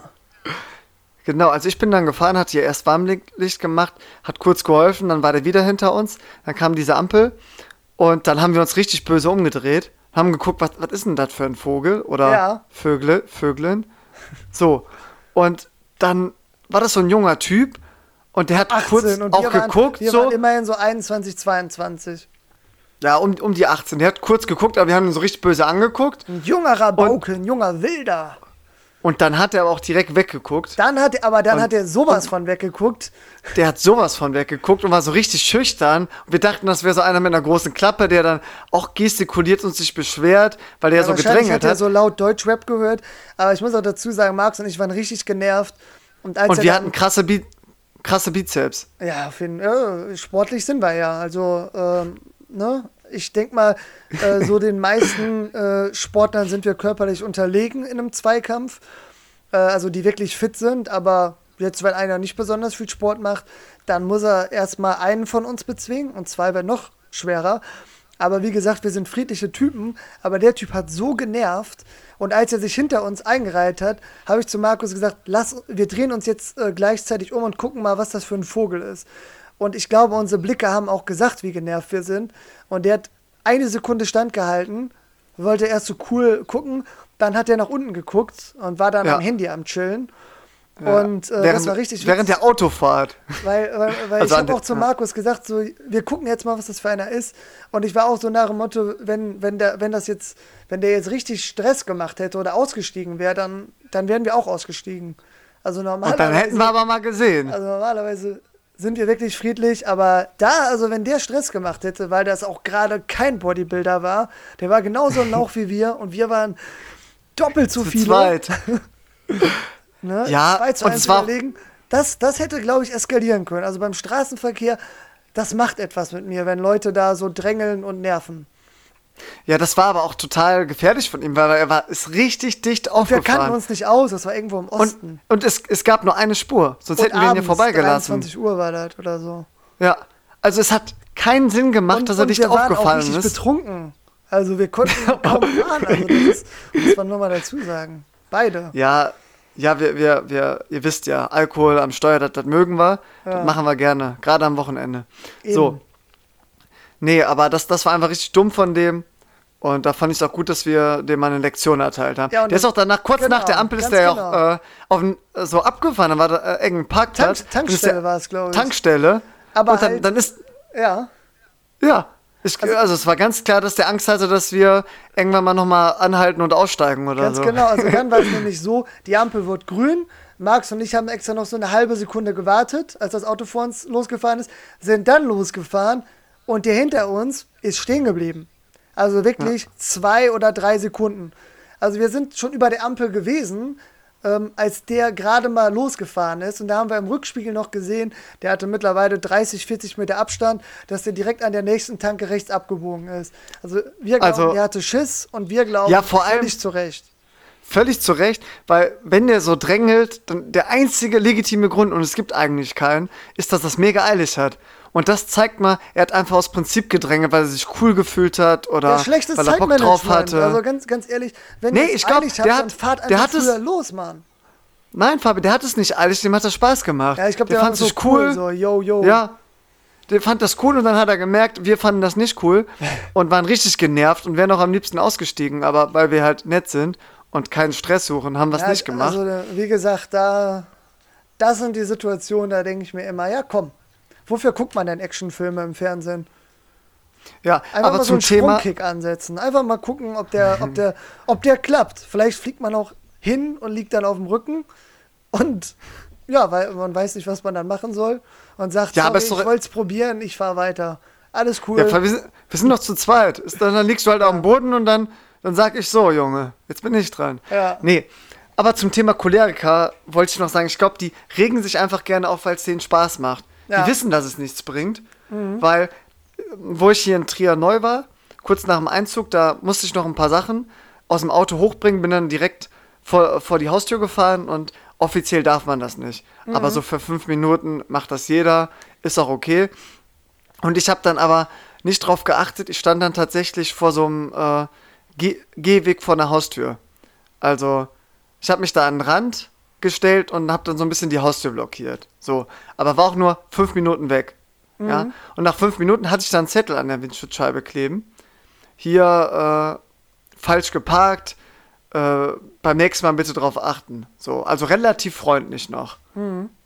genau, also ich bin dann gefahren, hat hier erst Warmlicht gemacht, hat kurz geholfen, dann war der wieder hinter uns, dann kam diese Ampel und dann haben wir uns richtig böse umgedreht, haben geguckt, was, was ist denn das für ein Vogel oder ja. Vögle, Vögeln. So, und dann war das so ein junger Typ und der hat kurz auch waren, geguckt. Wir so. waren immerhin so 21, 22. Ja, um, um die 18. Der hat kurz geguckt, aber wir haben ihn so richtig böse angeguckt. Ein junger Rabauke, ein junger Wilder. Und dann hat er aber auch direkt weggeguckt. Dann hat er, aber dann und, hat er sowas von weggeguckt. Der hat sowas von weggeguckt und war so richtig schüchtern. Und wir dachten, das wäre so einer mit einer großen Klappe, der dann auch gestikuliert und sich beschwert, weil der ja, so gedrängelt hat. hat er so laut Deutschrap gehört. Aber ich muss auch dazu sagen, Marx und ich waren richtig genervt. Und, als und wir hatten krasse, Bi krasse Bizeps. Ja, auf jeden, ja, sportlich sind wir ja. Also, ähm, ne? Ich denke mal, äh, so den meisten äh, Sportlern sind wir körperlich unterlegen in einem Zweikampf. Äh, also die wirklich fit sind, aber jetzt, wenn einer nicht besonders viel Sport macht, dann muss er erstmal einen von uns bezwingen und zwei wäre noch schwerer. Aber wie gesagt, wir sind friedliche Typen, aber der Typ hat so genervt. Und als er sich hinter uns eingereiht hat, habe ich zu Markus gesagt, lass, wir drehen uns jetzt äh, gleichzeitig um und gucken mal, was das für ein Vogel ist. Und ich glaube, unsere Blicke haben auch gesagt, wie genervt wir sind. Und der hat eine Sekunde standgehalten, wollte erst so cool gucken, dann hat er nach unten geguckt und war dann ja. am Handy am Chillen. Ja. Und äh, während, das war richtig Während der Autofahrt. Weil, weil, weil also ich habe auch zu Markus gesagt, so, wir gucken jetzt mal, was das für einer ist. Und ich war auch so nach dem Motto, wenn, wenn, der, wenn das jetzt, wenn der jetzt richtig Stress gemacht hätte oder ausgestiegen wäre, dann, dann wären wir auch ausgestiegen. Also normalerweise. Und dann hätten wir aber mal gesehen. Also normalerweise sind wir wirklich friedlich, aber da, also wenn der Stress gemacht hätte, weil das auch gerade kein Bodybuilder war, der war genauso ein Lauch wie wir und wir waren doppelt so Zu viele. zweit. Ne? Ja, Zwei zu und eins es war- überlegen. Das, das hätte, glaube ich, eskalieren können. Also beim Straßenverkehr, das macht etwas mit mir, wenn Leute da so drängeln und nerven. Ja, das war aber auch total gefährlich von ihm, weil er war, ist richtig dicht Wir kannten aufgefahren. uns nicht aus, das war irgendwo im Und, Osten. und es, es gab nur eine Spur, sonst Und hätten wir ihn hier abends, vorbeigelassen. 23 Uhr war das oder so. Ja, also es hat keinen Sinn gemacht, dass er dicht wir waren auch aufgefallen richtig ist. betrunken. Also wir konnten kaum fahren. Also das ist, muss man nur mal dazu sagen. Beide. Ja, ja, wir, wir, wir, ihr wisst ja, Alkohol am Steuer, das, das mögen wir, Ja. das machen wir gerne, gerade am Wochenende. Eben. So. Nee, aber das, das war einfach richtig dumm von dem. Und da fand ich es auch gut, dass wir dem mal eine Lektion erteilt haben. Ja, der ist auch danach, kurz genau, nach der Ampel ist ganz der ja genau. auch äh, auf äh, so abgefahren. Dann war da äh, irgendein Parkplatz. Tank- Tankstelle war es, glaube ich. Tankstelle. Aber und dann, halt- dann ist, Ja. ja. Ich, also, es war ganz klar, dass der Angst hatte, dass wir irgendwann mal nochmal anhalten und aussteigen oder Ganz so. genau. Also dann war es nämlich so, die Ampel wird grün. Max und ich haben extra noch so eine halbe Sekunde gewartet, als das Auto vor uns losgefahren ist, sind dann losgefahren und der hinter uns ist stehen geblieben. Also wirklich zwei oder drei Sekunden. Also wir sind schon über der Ampel gewesen, ähm, als der gerade mal losgefahren ist. Und da haben wir im Rückspiegel noch gesehen, der hatte mittlerweile 30, 40 Meter Abstand, dass der direkt an der nächsten Tanke rechts abgebogen ist. Also wir glauben, Also- der hatte Schiss und wir glauben, Ja, vor allem- völlig zu Recht. Völlig zu Recht, weil wenn der so drängelt, dann der einzige legitime Grund, und es gibt eigentlich keinen, ist, dass das mega eilig hat. Und das zeigt mal, er hat einfach aus Prinzip gedrängelt, weil er sich cool gefühlt hat oder Ja, schlechtes weil er Bock drauf hatte. Also ganz, ganz ehrlich, wenn Nee, ich glaub, eilig der habt, hat- fahrt der einfach hat es- los, Mann. Nein, Fabi, der hat es nicht eilig, dem hat das Spaß gemacht. Ja, ich glaube, der, fand war so sich cool. So, yo, yo. Ja. Der fand das cool und dann hat er gemerkt, wir fanden das nicht cool und waren richtig genervt und wären auch am liebsten ausgestiegen, aber weil wir halt nett sind und keinen Stress suchen, haben wir es Ja, nicht gemacht. Also, wie gesagt, da, das sind die Situationen, da denke ich mir immer, ja, komm. Wofür guckt man denn Actionfilme im Fernsehen? ja, Einfach aber mal so einen Thema, Sprungkick ansetzen. Einfach mal gucken, ob der, ob der, ob der klappt. Vielleicht fliegt man auch hin und liegt dann auf dem Rücken und ja, weil man weiß nicht, was man dann machen soll und sagt, Ja, sorry, ich wollte es probieren, ich fahre weiter. Alles cool. ja, wir, sind, wir sind noch zu zweit. Dann, dann liegst du halt auf dem Boden und dann, dann sag ich so, Junge, jetzt bin ich dran. Ja. Nee, aber zum Thema Choleriker wollte ich noch sagen, ich glaube, die regen sich einfach gerne auf, weil es denen Spaß macht. Ja. Die wissen, dass es nichts bringt, weil, äh, wo ich hier in Trier neu war, kurz nach dem Einzug, da musste ich noch ein paar Sachen aus dem Auto hochbringen, bin dann direkt vor, vor die Haustür gefahren und offiziell darf man das nicht. Aber so für fünf Minuten macht das jeder, ist auch okay. Und ich habe dann aber nicht drauf geachtet, ich stand dann tatsächlich vor so einem äh, Geh Gehweg vor der Haustür. Also, ich habe mich da an den Rand gestellt und habe dann so ein bisschen die Haustür blockiert. So, aber war auch nur fünf Minuten weg. Ja? Und nach fünf Minuten hatte ich dann einen Zettel an der Windschutzscheibe kleben. Hier äh, falsch geparkt, äh, beim nächsten Mal bitte drauf achten. So, also relativ freundlich noch.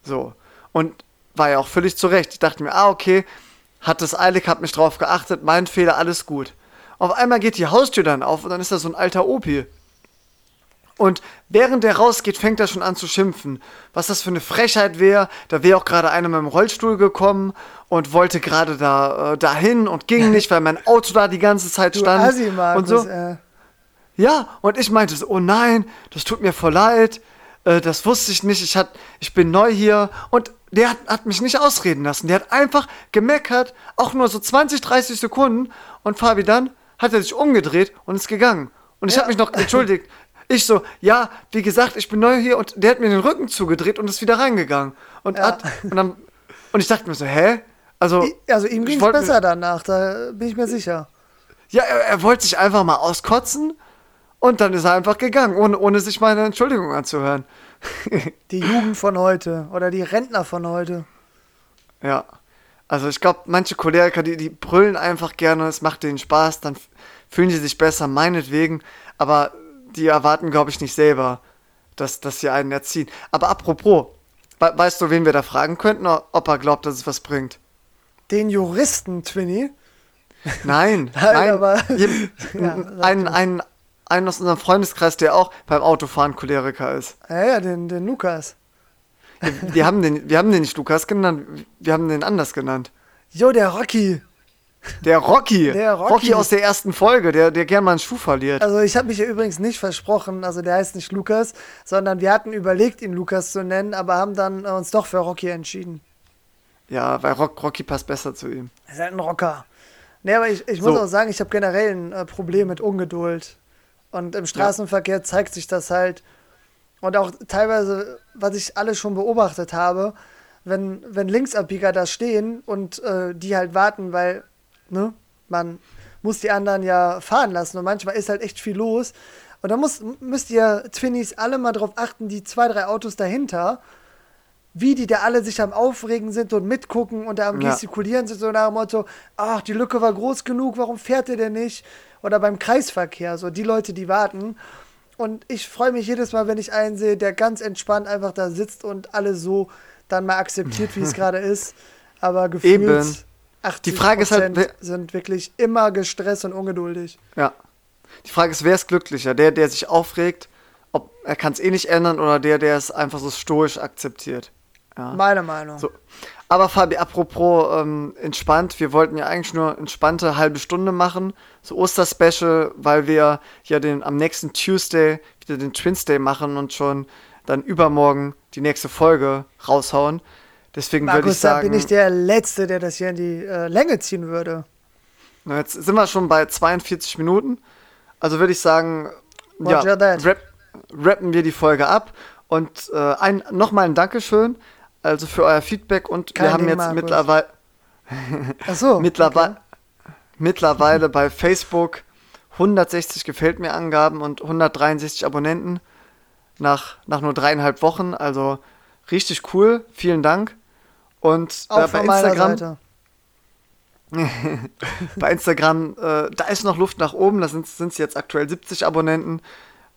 So. Und war ja auch völlig zurecht. Ich dachte mir, ah, okay, hat das eilig, hab mich drauf geachtet, mein Fehler, alles gut. Auf einmal geht die Haustür dann auf und dann ist da so ein alter Opi. Und während der rausgeht, fängt er schon an zu schimpfen. Was das für eine Frechheit wäre. Da wäre auch gerade einer mit dem Rollstuhl gekommen und wollte gerade da äh, dahin und ging nicht, weil mein Auto da die ganze Zeit du stand. Assi, Markus, und so. äh, Ja, und ich meinte so, oh nein, das tut mir voll leid, äh, das wusste ich nicht, ich, hat, ich bin neu hier. Und der hat, hat mich nicht ausreden lassen. Der hat einfach gemeckert, auch nur so 20, 30 Sekunden. Und Fabi dann hat er sich umgedreht und ist gegangen. Und ich Ja. habe mich noch entschuldigt. Ich so, ja, wie gesagt, ich bin neu hier und der hat mir den Rücken zugedreht und ist wieder reingegangen. Und, Ja. hat, und, dann, und ich dachte mir so, hä? Also, also ihm ging es besser danach, da bin ich mir sicher. ja, er, er wollte sich einfach mal auskotzen und dann ist er einfach gegangen, ohne, ohne sich meine Entschuldigung anzuhören. Die Jugend von heute oder die Rentner von heute. Ja. Also ich glaube, manche Choleriker, die, die brüllen einfach gerne, es macht denen Spaß, dann fühlen sie sich besser, meinetwegen, aber die erwarten, glaube ich, nicht selber, dass, dass sie einen erziehen. Aber apropos, we weißt du, wen wir da fragen könnten, ob er glaubt, dass es was bringt? Den Juristen, Twinny. Nein, Nein, nein, aber- jem- Ja, einen, einen, einen aus unserem Freundeskreis, der auch beim Autofahren Choleriker ist. Ja, ja, den, den Lukas. Wir haben, den, wir haben den nicht Lukas genannt, wir haben den anders genannt. Jo, der Rocky. Der Rocky. Der Rocky. Rocky aus der ersten Folge, der, der gern mal einen Schuh verliert. Also ich habe mich ja übrigens nicht versprochen, also der heißt nicht Lukas, sondern wir hatten überlegt, ihn Lukas zu nennen, aber haben dann äh, uns doch für Rocky entschieden. Ja, weil Rock, Rocky passt besser zu ihm. Er ist halt ein Rocker. Nee, aber ich, ich muss So. auch sagen, ich habe generell ein äh, Problem mit Ungeduld. Und im Straßenverkehr zeigt sich das halt. Und auch teilweise, was ich alles schon beobachtet habe, wenn, wenn Linksabbieger da stehen und äh, die halt warten, weil, ne, man muss die anderen ja fahren lassen und manchmal ist halt echt viel los. Und da muss, müsst ihr Twinnies alle mal drauf achten, die zwei, drei Autos dahinter, wie die da alle sich am Aufregen sind und mitgucken und da am Ja. Gestikulieren sind, so nach dem Motto, ach, die Lücke war groß genug, warum fährt der denn nicht? Oder beim Kreisverkehr, so die Leute, die warten. Und ich freue mich jedes Mal, wenn ich einen sehe, der ganz entspannt einfach da sitzt und alle so dann mal akzeptiert, wie es gerade ist. Aber gefühlt Eben. 80 Die Frage ist halt, wer- sind wirklich immer gestresst und ungeduldig. Ja. Die Frage ist, wer ist glücklicher? Der, der sich aufregt, ob er kann es eh nicht ändern, oder der, der es einfach so stoisch akzeptiert. Ja. Meine Meinung. So. Aber Fabi, apropos ähm, entspannt, wir wollten ja eigentlich nur entspannte halbe Stunde machen, so Osterspecial, weil wir ja den am nächsten Tuesday wieder den Twins Day machen und schon dann übermorgen die nächste Folge raushauen. Deswegen würde ich Markus, da sagen, bin ich der Letzte, der das hier in die äh, Länge ziehen würde. na, jetzt sind wir schon bei 42 Minuten. Also würde ich sagen, ja, Roger rap, rappen wir die Folge ab. Und äh, ein, nochmal ein Dankeschön, also für euer Feedback und Kein wir haben Ding, jetzt Markus. mittlerweile Ach so. Mittlerweile, mittlerweile bei Facebook 160 gefällt mir Angaben und 163 Abonnenten nach, nach nur dreieinhalb Wochen. Also richtig cool. Vielen Dank. Und äh, bei Instagram, bei Instagram, äh, da ist noch Luft nach oben. Da sind es jetzt aktuell 70 Abonnenten.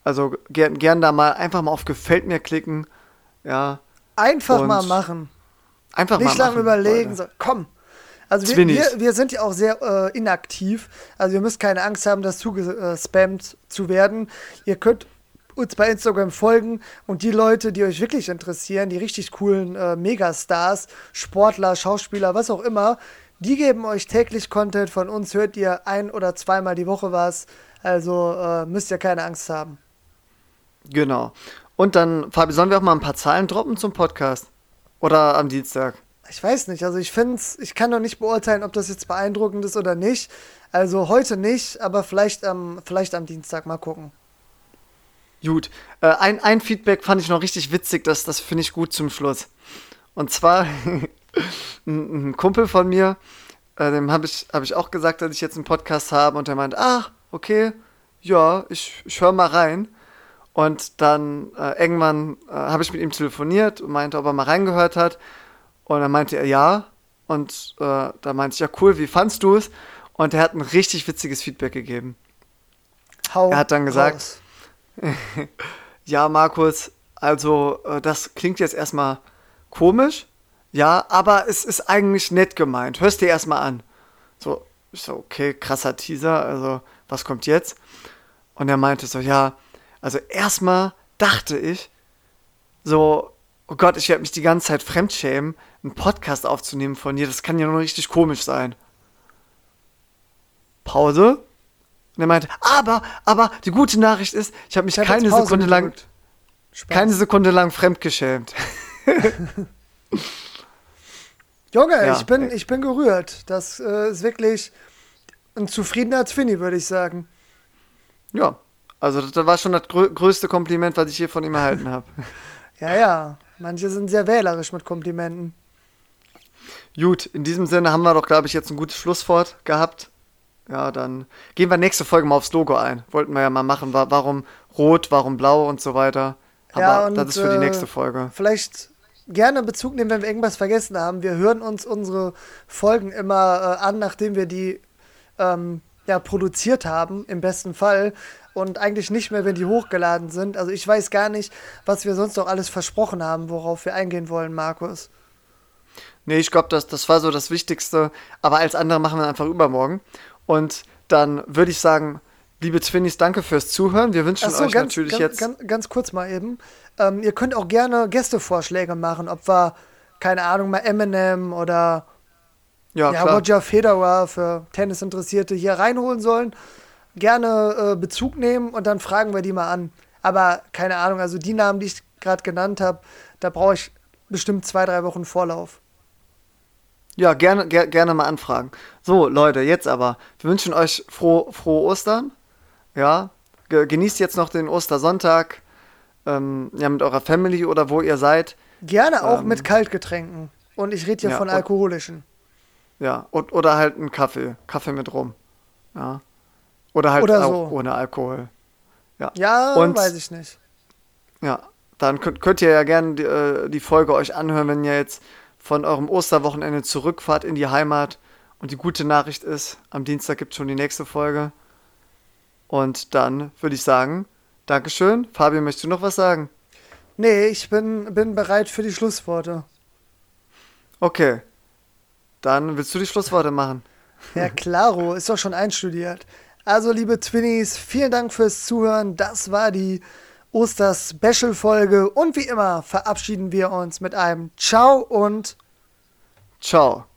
Also gern, gern da mal einfach mal auf gefällt mir klicken. Ja, Einfach mal machen. einfach Nicht mal lange machen, überlegen. Leute. So, komm. Also wir, wir, wir sind ja auch sehr äh, inaktiv. Also ihr müsst keine Angst haben, das zugespammt zu werden. Ihr könnt uns bei Instagram folgen und die Leute, die euch wirklich interessieren, die richtig coolen äh, Megastars, Sportler, Schauspieler, was auch immer, die geben euch täglich Content. Von uns hört ihr ein oder zweimal die Woche was. Also äh, müsst ihr keine Angst haben. Genau. Und dann, Fabi, sollen wir auch mal ein paar Zahlen droppen zum Podcast? Oder am Dienstag? Ich weiß nicht, also ich finde ich kann doch nicht beurteilen, ob das jetzt beeindruckend ist oder nicht. Also heute nicht, aber vielleicht am, vielleicht am Dienstag mal gucken. Gut. Äh, ein, ein Feedback fand ich noch richtig witzig, das, das finde ich gut zum Schluss. Und zwar ein, ein Kumpel von mir, äh, dem habe ich, hab ich auch gesagt, dass ich jetzt einen Podcast habe und der meint, ach, okay, ja, ich, ich höre mal rein. Und dann äh, irgendwann äh, habe ich mit ihm telefoniert und meinte, ob er mal reingehört hat. Und dann meinte er ja. Und äh, da meinte ich, ja cool, wie fandst du es? Und er hat ein richtig witziges Feedback gegeben. Hau Er hat dann gesagt, raus. Ja, Markus, also äh, das klingt jetzt erstmal komisch, ja, aber es ist eigentlich nett gemeint. Hörst dir erstmal an. So, ich so, okay, krasser Teaser, also was kommt jetzt? Und er meinte so, ja, also erstmal dachte ich, so, oh Gott, ich werde mich die ganze Zeit fremdschämen, einen Podcast aufzunehmen von dir, das kann ja nur richtig komisch sein. Pause. Und er meinte, aber, aber die gute Nachricht ist, ich habe mich Ich keine Sekunde lang, keine Sekunde lang fremdgeschämt. Junge, Ja. ich, bin, ich bin gerührt. Das äh, ist wirklich ein zufriedener Twinny, würde ich sagen. Ja, also das, das war schon das grö größte Kompliment, was ich hier von ihm erhalten habe. Ja, ja. Manche sind sehr wählerisch mit Komplimenten. Gut, in diesem Sinne haben wir doch, glaube ich, jetzt ein gutes Schlusswort gehabt. Ja, dann gehen wir nächste Folge mal aufs Logo ein. Wollten wir ja mal machen, wa warum rot, warum blau und so weiter. Aber Ja, und, das ist für die äh, nächste Folge. Vielleicht gerne Bezug nehmen, wenn wir irgendwas vergessen haben. Wir hören uns unsere Folgen immer äh, an, nachdem wir die ähm, ja, produziert haben, im besten Fall. Und eigentlich nicht mehr, wenn die hochgeladen sind. Also ich weiß gar nicht, was wir sonst noch alles versprochen haben, worauf wir eingehen wollen, Markus. Nee, ich glaube, das, das war so das Wichtigste. Aber als andere machen wir einfach übermorgen. Und dann würde ich sagen, liebe Twinnies, danke fürs Zuhören. Wir wünschen so, euch ganz, natürlich ganz, jetzt. Ganz, ganz kurz mal eben. Ähm, ihr könnt auch gerne Gästevorschläge machen, ob wir, keine Ahnung, mal Eminem oder ja, ja. Roger Federer für Tennisinteressierte hier reinholen sollen. Gerne äh, Bezug nehmen und dann fragen wir die mal an. Aber keine Ahnung, also die Namen, die ich gerade genannt habe, da brauche ich bestimmt zwei, drei Wochen Vorlauf. Ja, gerne, ger gerne mal anfragen. So, Leute, jetzt aber. Wir wünschen euch froh, frohe Ostern. Ja, ge genießt jetzt noch den Ostersonntag. Ähm, ja, mit eurer Family oder wo ihr seid. Gerne auch Ähm, mit Kaltgetränken. Und ich rede hier ja, von und- alkoholischen. Ja, und, oder halt einen Kaffee. Kaffee mit Rum. Ja. Oder halt Oder auch so. ohne Alkohol. Ja. Ja, Und- weiß ich nicht. Ja, dann könnt, könnt ihr ja gerne die, äh, die Folge euch anhören, wenn ihr jetzt von eurem Osterwochenende zurückfahrt in die Heimat. Und die gute Nachricht ist, am Dienstag gibt es schon die nächste Folge. Und dann würde ich sagen, Dankeschön. Fabian, möchtest du noch was sagen? Nee, ich bin, bin bereit für die Schlussworte. Okay. Dann willst du die Schlussworte machen. Ja, klaro, ist doch schon einstudiert. Also, liebe Twinnies, vielen Dank fürs Zuhören. Das war die Oster-Special-Folge. Und wie immer verabschieden wir uns mit einem Ciao und Ciao.